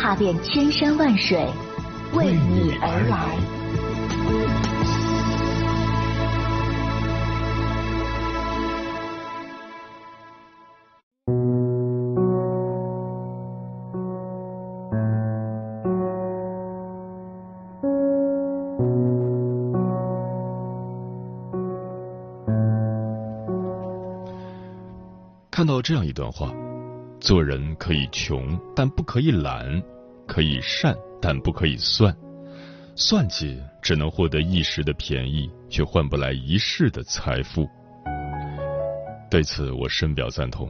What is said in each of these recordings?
踏遍千山万水，为你而来。看到这样一段话：做人可以穷，但不可以懒；可以善，但不可以算。算计只能获得一时的便宜，却换不来一世的财富。对此，我深表赞同。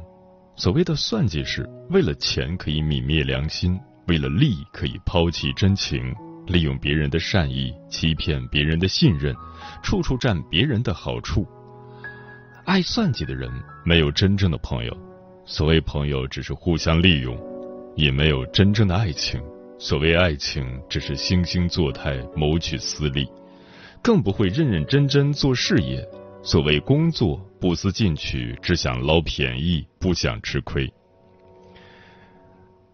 所谓的算计，是为了钱可以泯灭良心，为了利可以抛弃真情，利用别人的善意欺骗别人的信任，处处占别人的好处。爱算计的人没有真正的朋友，所谓朋友只是互相利用；也没有真正的爱情，所谓爱情只是惺惺作态谋取私利；更不会认认真真做事业。所谓工作不思进取，只想捞便宜，不想吃亏。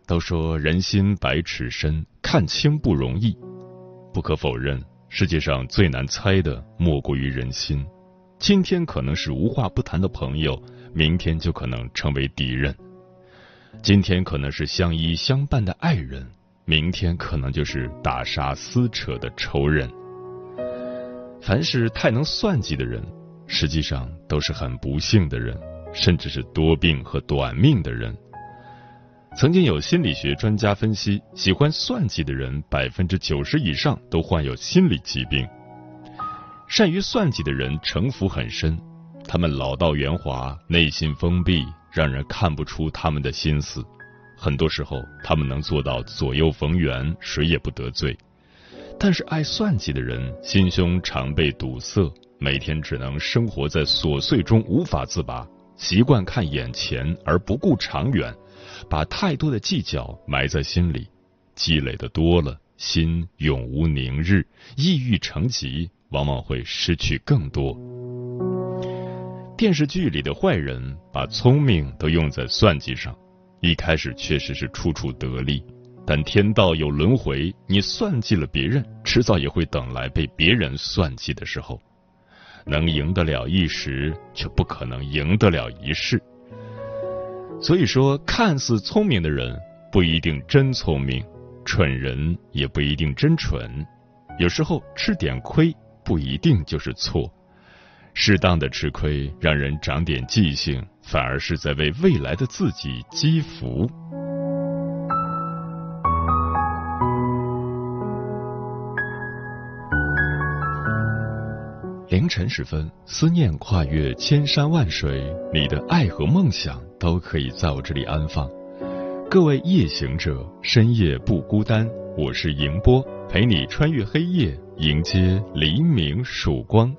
都说人心百尺深，看清不容易。不可否认，世界上最难猜的莫过于人心。今天可能是无话不谈的朋友，明天就可能成为敌人；今天可能是相依相伴的爱人，明天可能就是打杀撕扯的仇人。凡是太能算计的人，实际上都是很不幸的人，甚至是多病和短命的人。曾经有心理学专家分析，喜欢算计的人，百分之九十以上都患有心理疾病。善于算计的人城府很深，他们老道圆滑，内心封闭，让人看不出他们的心思。很多时候，他们能做到左右逢源，谁也不得罪。但是，爱算计的人心胸常被堵塞，每天只能生活在琐碎中无法自拔，习惯看眼前而不顾长远，把太多的计较埋在心里，积累的多了，心永无宁日，抑郁成疾。往往会失去更多。电视剧里的坏人把聪明都用在算计上，一开始确实是处处得利，但天道有轮回，你算计了别人，迟早也会等来被别人算计的时候。能赢得了一时，却不可能赢得了一世。所以说，看似聪明的人不一定真聪明，蠢人也不一定真蠢，有时候吃点亏。不一定就是错，适当的吃亏让人长点记性，反而是在为未来的自己积福。凌晨时分，思念跨越千山万水，你的爱和梦想都可以在我这里安放。各位夜行者，深夜不孤单，我是迎波，陪你穿越黑夜。迎接黎明曙光。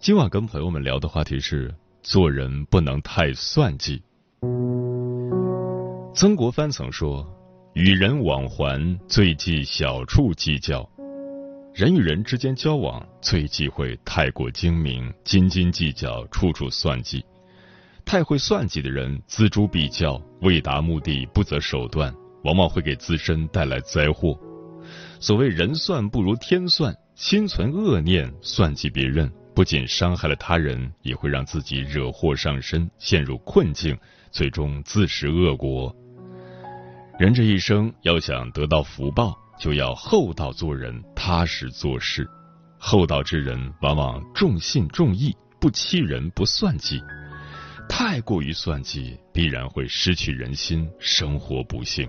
今晚跟朋友们聊的话题是：做人不能太算计。曾国藩曾说：“与人往还最忌小处计较。人与人之间交往最忌讳太过精明，斤斤计较，处处算计。太会算计的人，锱铢必较，为达目的不择手段，往往会给自身带来灾祸。”所谓人算不如天算，心存恶念算计别人，不仅伤害了他人，也会让自己惹祸上身，陷入困境，最终自食恶果。人这一生要想得到福报，就要厚道做人，踏实做事。厚道之人往往重信重义，不欺人，不算计。太过于算计，必然会失去人心，生活不幸。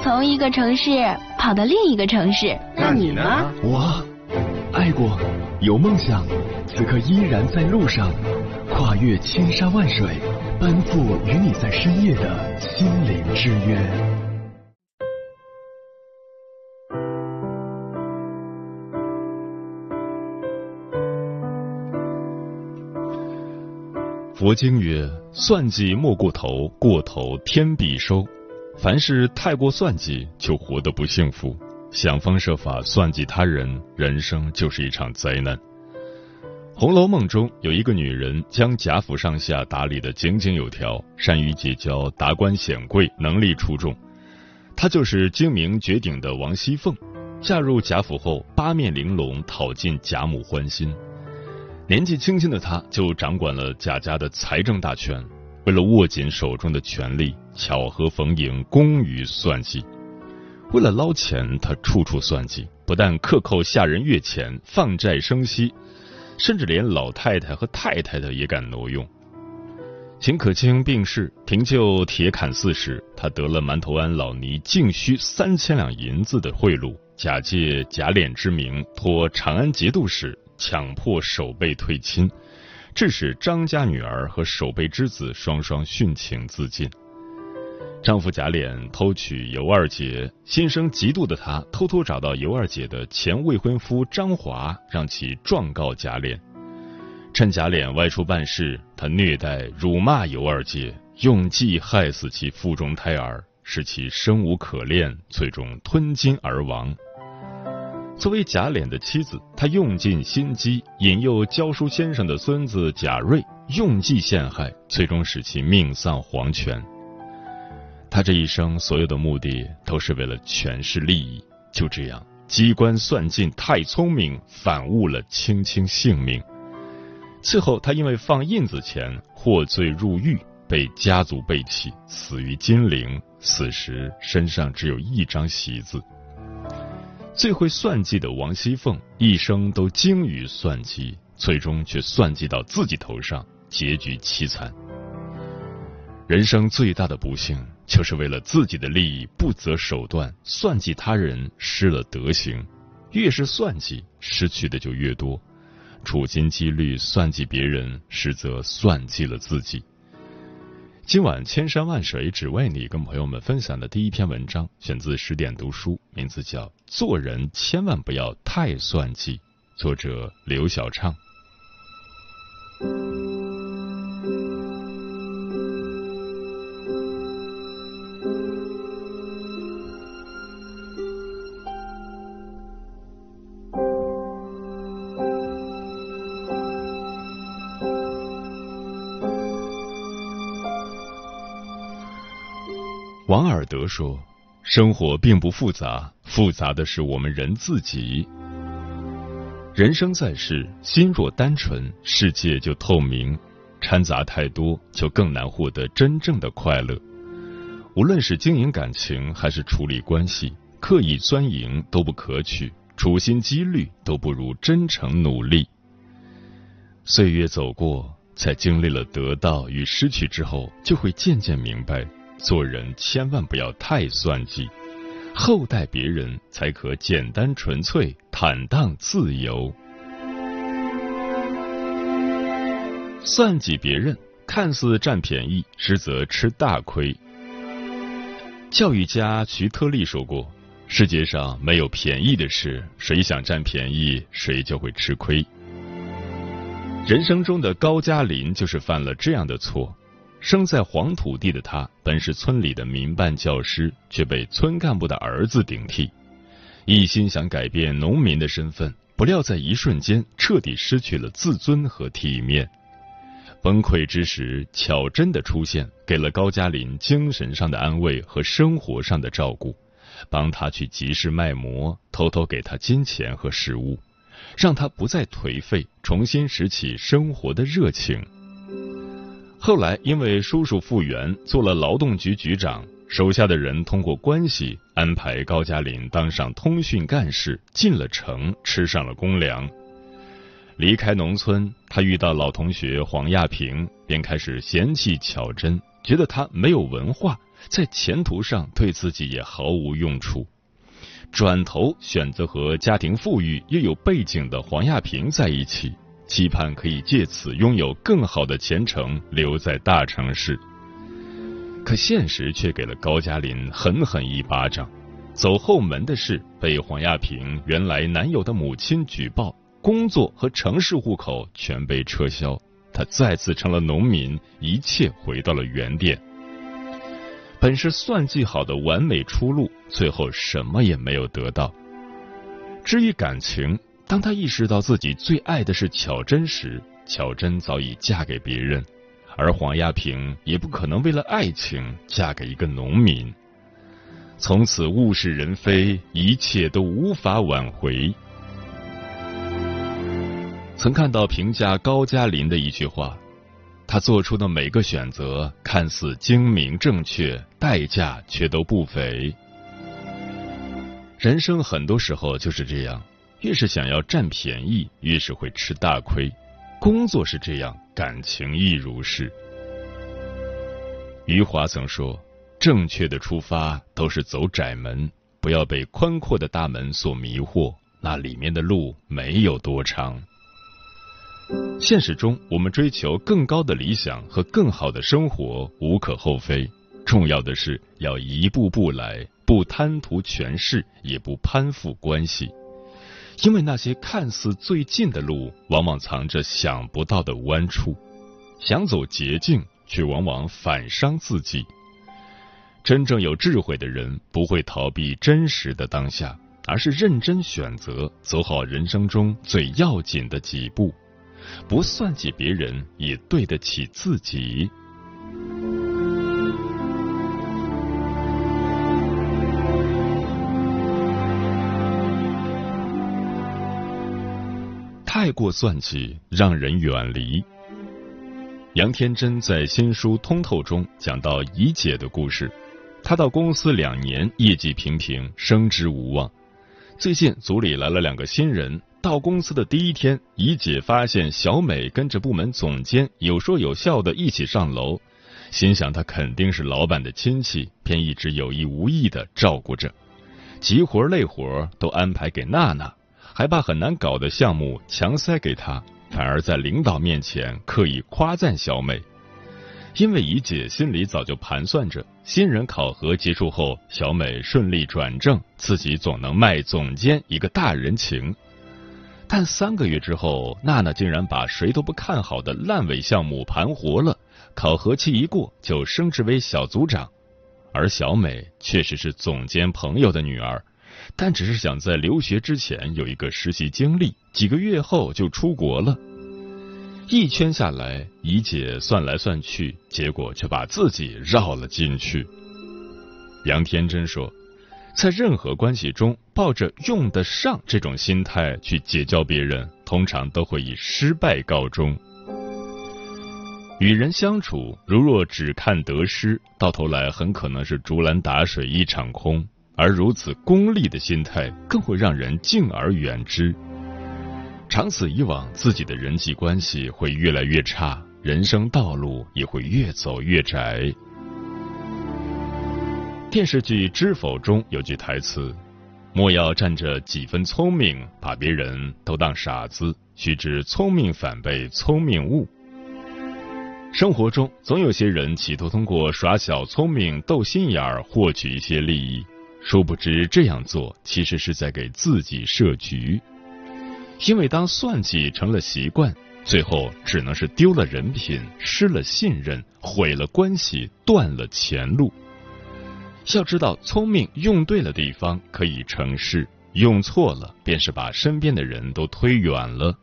从一个城市跑到另一个城市。那你呢？我爱过，有梦想，此刻依然在路上，跨越千山万水，奔赴与你在深夜的心灵之约。佛经曰：“算计莫过头，过头天必收。凡是太过算计，就活得不幸福。想方设法算计他人，人生就是一场灾难。”《红楼梦》中有一个女人，将贾府上下打理得井井有条，善于结交达官显贵，能力出众。她就是精明绝顶的王熙凤。嫁入贾府后，八面玲珑，讨尽贾母欢心。年纪轻轻的她就掌管了贾家的财政大权，为了握紧手中的权力，巧合逢迎，工于算计。为了捞钱，他处处算计，不但克扣下人月钱，放债生息，甚至连老太太和太太的也敢挪用。秦可卿病逝，停就铁槛寺时，他得了馒头庵老尼净需三千两银子的贿赂，假借贾琏之名，托长安节度使。强迫守备退亲，致使张家女儿和守备之子双双殉情自尽。丈夫贾琏偷娶尤二姐，心生嫉妒的他偷偷找到尤二姐的前未婚夫张华，让其状告贾琏。趁贾琏外出办事，他虐待辱骂尤二姐，用计害死其腹中胎儿，使其生无可恋，最终吞金而亡。作为贾琏的妻子，她用尽心机引诱教书先生的孙子贾瑞，用计陷害，最终使其命丧黄泉。他这一生所有的目的都是为了权势利益，就这样机关算尽，太聪明，反误了卿卿性命。最后，他因为放印子钱获罪入狱，被家族背弃，死于金陵。死时身上只有一张席子。最会算计的王熙凤，一生都精于算计，最终却算计到自己头上，结局凄惨。人生最大的不幸，就是为了自己的利益不择手段，算计他人，失了德行。越是算计，失去的就越多。处心积虑算计别人，实则算计了自己。今晚千山万水只为你，跟朋友们分享的第一篇文章，选自十点读书，名字叫《做人千万不要太算计》，作者刘晓畅。王尔德说：“生活并不复杂，复杂的是我们人自己。人生在世，心若单纯，世界就透明；掺杂太多，就更难获得真正的快乐。无论是经营感情，还是处理关系，刻意钻营都不可取，处心积虑都不如真诚努力。岁月走过，在经历了得到与失去之后，就会渐渐明白。”做人千万不要太算计，厚待别人才可简单纯粹、坦荡自由。算计别人看似占便宜，实则吃大亏。教育家徐特立说过：“世界上没有便宜的事，谁想占便宜，谁就会吃亏。”人生中的高加林就是犯了这样的错。生在黄土地的他，本是村里的民办教师，却被村干部的儿子顶替，一心想改变农民的身份，不料在一瞬间彻底失去了自尊和体面。崩溃之时，巧珍的出现给了高加林精神上的安慰和生活上的照顾，帮他去集市卖馍，偷偷给他金钱和食物，让他不再颓废，重新拾起生活的热情。后来，因为叔叔复员做了劳动局局长，手下的人通过关系安排高加林当上通讯干事，进了城，吃上了公粮。离开农村，他遇到老同学黄亚平，便开始嫌弃巧珍，觉得他没有文化，在前途上对自己也毫无用处。转头选择和家庭富裕又有背景的黄亚平在一起。期盼可以借此拥有更好的前程，留在大城市。可现实却给了高加林狠狠一巴掌。走后门的事被黄亚平原来男友的母亲举报，工作和城市户口全被撤销，他再次成了农民，一切回到了原点。本是算计好的完美出路，最后什么也没有得到。至于感情。当他意识到自己最爱的是巧珍时，巧珍早已嫁给别人，而黄亚平也不可能为了爱情嫁给一个农民。从此物是人非，一切都无法挽回。曾看到评价高加林的一句话：他做出的每个选择看似精明正确，代价却都不菲。人生很多时候就是这样。越是想要占便宜，越是会吃大亏。工作是这样，感情亦如是。余华曾说：“正确的出发都是走窄门，不要被宽阔的大门所迷惑，那里面的路没有多长。”现实中，我们追求更高的理想和更好的生活无可厚非，重要的是要一步步来，不贪图权势，也不攀附关系。因为那些看似最近的路，往往藏着想不到的弯处；想走捷径，却往往反伤自己。真正有智慧的人，不会逃避真实的当下，而是认真选择，走好人生中最要紧的几步，不算计别人，也对得起自己。太过算计，让人远离。杨天真在新书《通透》中讲到怡姐的故事。她到公司两年，业绩平平，升职无望。最近组里来了两个新人，到公司的第一天，怡姐发现小美跟着部门总监有说有笑的一起上楼，心想她肯定是老板的亲戚，便一直有意无意的照顾着，急活累活都安排给娜娜。还把很难搞的项目强塞给他，反而在领导面前刻意夸赞小美。因为怡姐心里早就盘算着，新人考核结束后，小美顺利转正，自己总能卖总监一个大人情。但三个月之后，娜娜竟然把谁都不看好的烂尾项目盘活了，考核期一过就升职为小组长，而小美确实是总监朋友的女儿。但只是想在留学之前有一个实习经历，几个月后就出国了。一圈下来，怡姐算来算去，结果却把自己绕了进去。杨天真说，在任何关系中，抱着用得上这种心态去结交别人，通常都会以失败告终。与人相处，如若只看得失，到头来很可能是竹篮打水一场空。而如此功利的心态，更会让人敬而远之。长此以往，自己的人际关系会越来越差，人生道路也会越走越窄。电视剧《知否》中有句台词：“莫要占着几分聪明，把别人都当傻子。须知聪明反被聪明误。”生活中总有些人企图通过耍小聪明、斗心眼儿获取一些利益。殊不知，这样做其实是在给自己设局，因为当算计成了习惯，最后只能是丢了人品、失了信任、毁了关系、断了前路。要知道，聪明用对了地方可以成事，用错了便是把身边的人都推远了。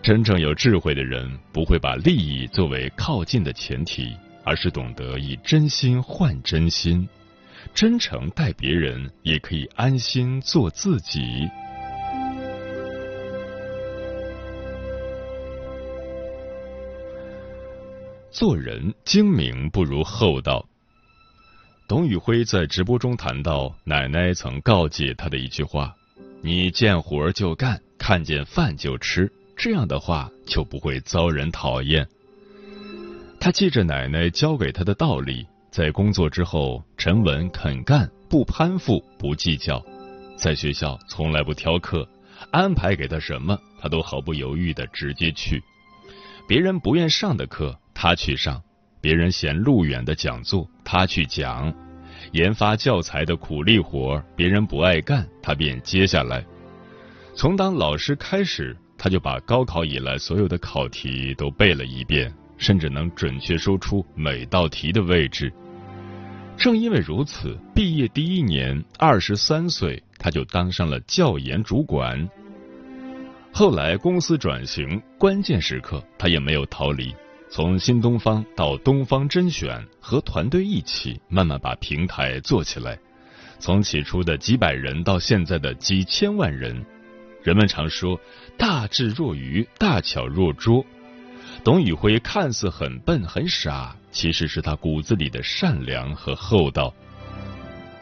真正有智慧的人，不会把利益作为靠近的前提，而是懂得以真心换真心。真诚待别人，也可以安心做自己。做人精明不如厚道。董宇辉在直播中谈到，奶奶曾告诫他的一句话：“你见活就干，看见饭就吃，这样的话就不会遭人讨厌。”他记着奶奶教给他的道理，在工作之后沉稳肯干，不攀附，不计较；在学校从来不挑课，安排给他什么，他都毫不犹豫的直接去。别人不愿上的课。他去上，别人嫌路远的讲座，他去讲；研发教材的苦力活，别人不爱干，他便接下来。从当老师开始，他就把高考以来所有的考题都背了一遍，甚至能准确说出每道题的位置。正因为如此，毕业第一年，二十三岁，他就当上了教研主管。后来公司转型，关键时刻他也没有逃离。从新东方到东方甄选，和团队一起慢慢把平台做起来。从起初的几百人到现在的几千万人，人们常说“大智若愚，大巧若拙”。董宇辉看似很笨很傻，其实是他骨子里的善良和厚道。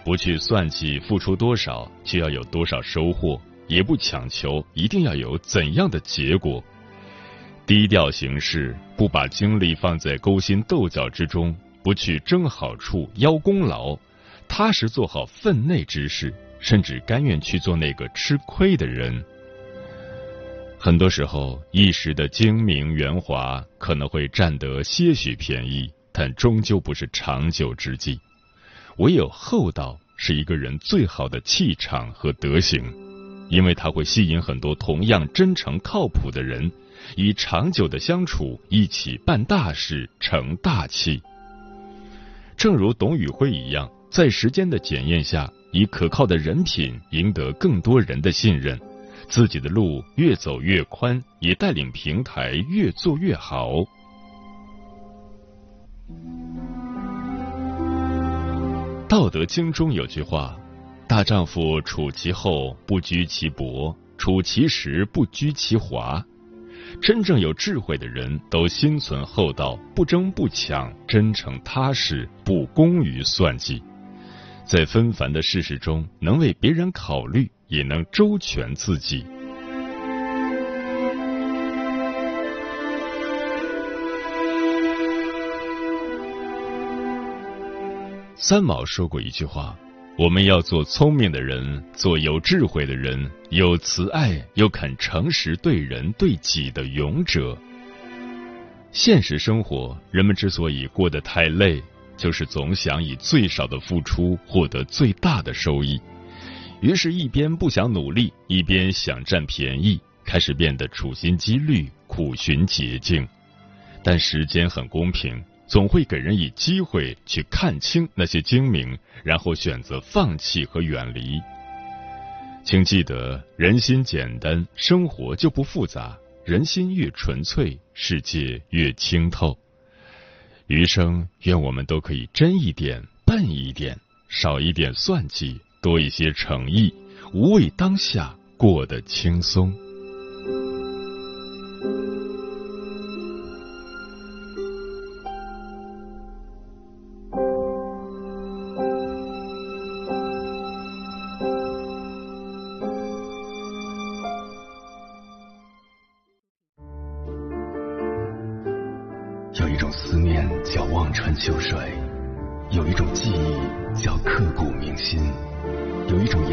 不去算计付出多少就要有多少收获，也不强求一定要有怎样的结果。低调行事，不把精力放在勾心斗角之中，不去争好处、邀功劳，踏实做好分内之事，甚至甘愿去做那个吃亏的人。很多时候，一时的精明圆滑可能会占得些许便宜，但终究不是长久之计。唯有厚道是一个人最好的气场和德行，因为它会吸引很多同样真诚靠谱的人。以长久的相处，一起办大事，成大器。正如董宇辉一样，在时间的检验下，以可靠的人品赢得更多人的信任，自己的路越走越宽，也带领平台越做越好。道德经中有句话：“大丈夫处其厚，不居其薄；处其实，不居其华。”真正有智慧的人都心存厚道，不争不抢，真诚踏实，不功于算计。在纷繁的世事中，能为别人考虑，也能周全自己。三毛说过一句话。我们要做聪明的人，做有智慧的人，有慈爱又肯诚实对人对己的勇者。现实生活，人们之所以过得太累，就是总想以最少的付出获得最大的收益，于是，一边不想努力，一边想占便宜，开始变得处心积虑，苦寻捷径。但时间很公平。总会给人以机会去看清那些精明，然后选择放弃和远离。请记得，人心简单，生活就不复杂；人心越纯粹，世界越清透。余生，愿我们都可以真一点、笨一点，少一点算计，多一些诚意无畏当下过得轻松。有一种思念叫望穿秋水有一种记忆叫刻骨铭心。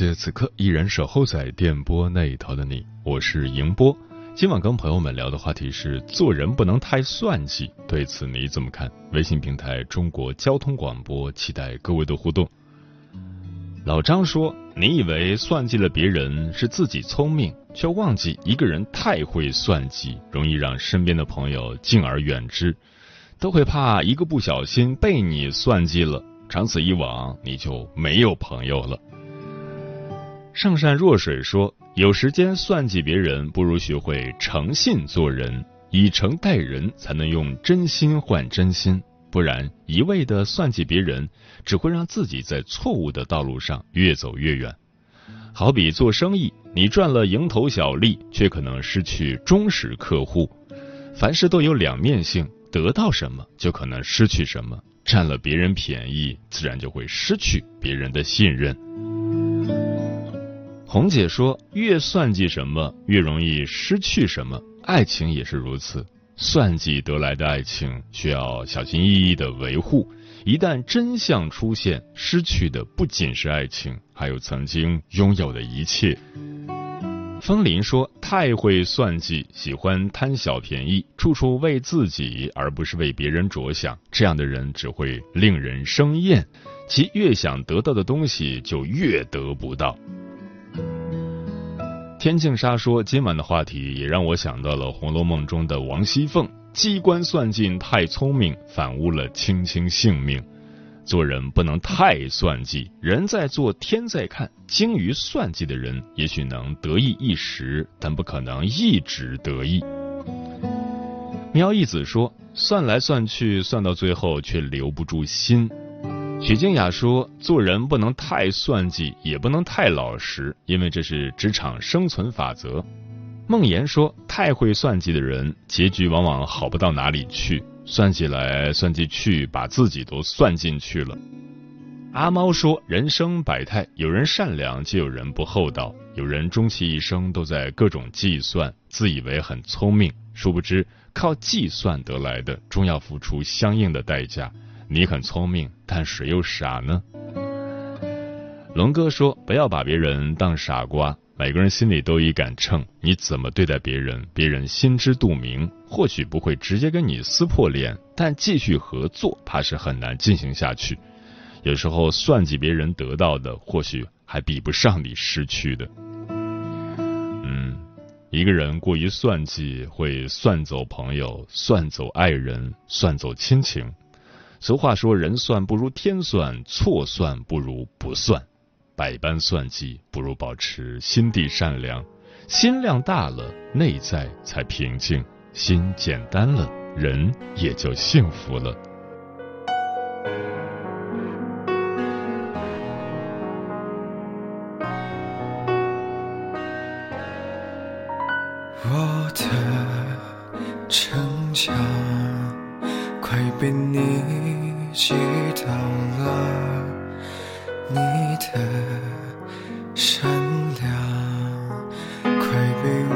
谢此刻依然守候在电波那一头的你，我是迎波。今晚跟朋友们聊的话题是做人不能太算计，对此你怎么看？微信平台中国交通广播，期待各位的互动。老张说：“你以为算计了别人是自己聪明，却忘记一个人太会算计，容易让身边的朋友敬而远之，都会怕一个不小心被你算计了，长此以往，你就没有朋友了。”上善若水说：“有时间算计别人，不如学会诚信做人，以诚待人，才能用真心换真心。”不然，一味的算计别人，只会让自己在错误的道路上越走越远。好比做生意，你赚了蝇头小利，却可能失去忠实客户。凡事都有两面性，得到什么就可能失去什么。占了别人便宜，自然就会失去别人的信任。红姐说：“越算计什么，越容易失去什么。爱情也是如此。”算计得来的爱情需要小心翼翼的维护，一旦真相出现，失去的不仅是爱情，还有曾经拥有的一切。风林说：“太会算计，喜欢贪小便宜，处处为自己而不是为别人着想，这样的人只会令人生厌。其越想得到的东西，就越得不到。”天净沙说：“今晚的话题也让我想到了《红楼梦》中的王熙凤，机关算尽太聪明，反误了卿卿性命。做人不能太算计，人在做天在看。精于算计的人，也许能得意一时，但不可能一直得意。”喵一子说：“算来算去，算到最后却留不住心。”许静雅说：“做人不能太算计，也不能太老实，因为这是职场生存法则。”孟言说：“太会算计的人，结局往往好不到哪里去，算计来算计去，把自己都算进去了。”阿猫说：“人生百态，有人善良，就有人不厚道；有人终其一生都在各种计算，自以为很聪明，殊不知靠计算得来的，终要付出相应的代价。”你很聪明，但谁又傻呢？龙哥说：“不要把别人当傻瓜，每个人心里都有一杆秤，你怎么对待别人，别人心知肚明。或许不会直接跟你撕破脸，但继续合作，怕是很难进行下去。有时候算计别人得到的，或许还比不上你失去的。嗯，一个人过于算计，会算走朋友，算走爱人，算走亲情。”俗话说：“人算不如天算，错算不如不算。百般算计，不如保持心地善良。心量大了，内在才平静；心简单了，人也就幸福了。”我的城墙快被你。击倒了你的善良，快被我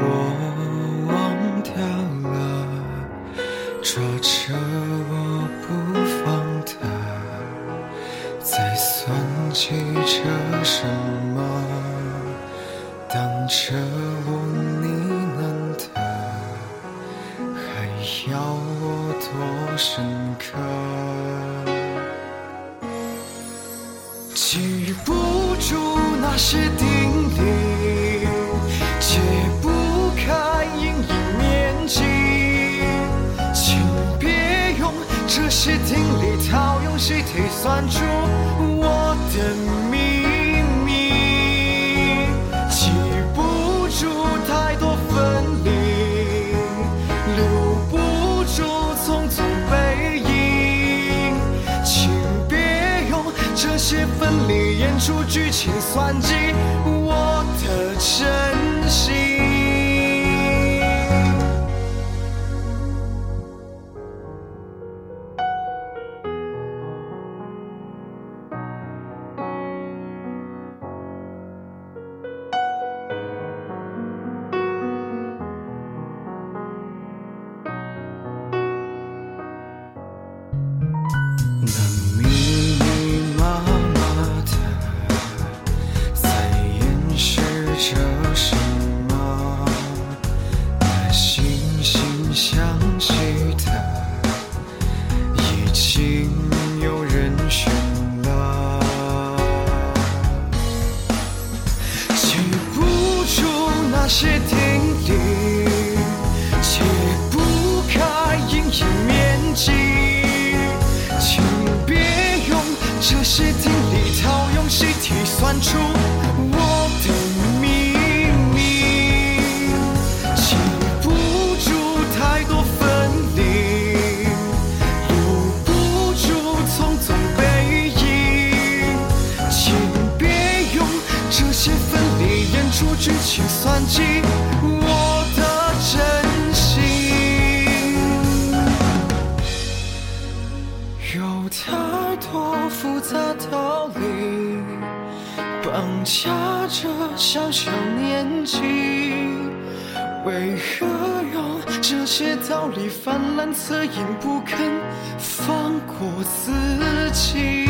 出剧情，算计我的真心。这些天里套用习题算出我的秘密，记不住太多分离，留不住匆匆背影，请别用这些分离演出剧情算计。绑架着小小年纪，为何用这些道理泛滥恻隐，不肯放过自己？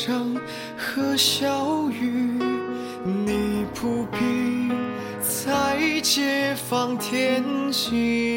声和小雨，你不必再解放天际。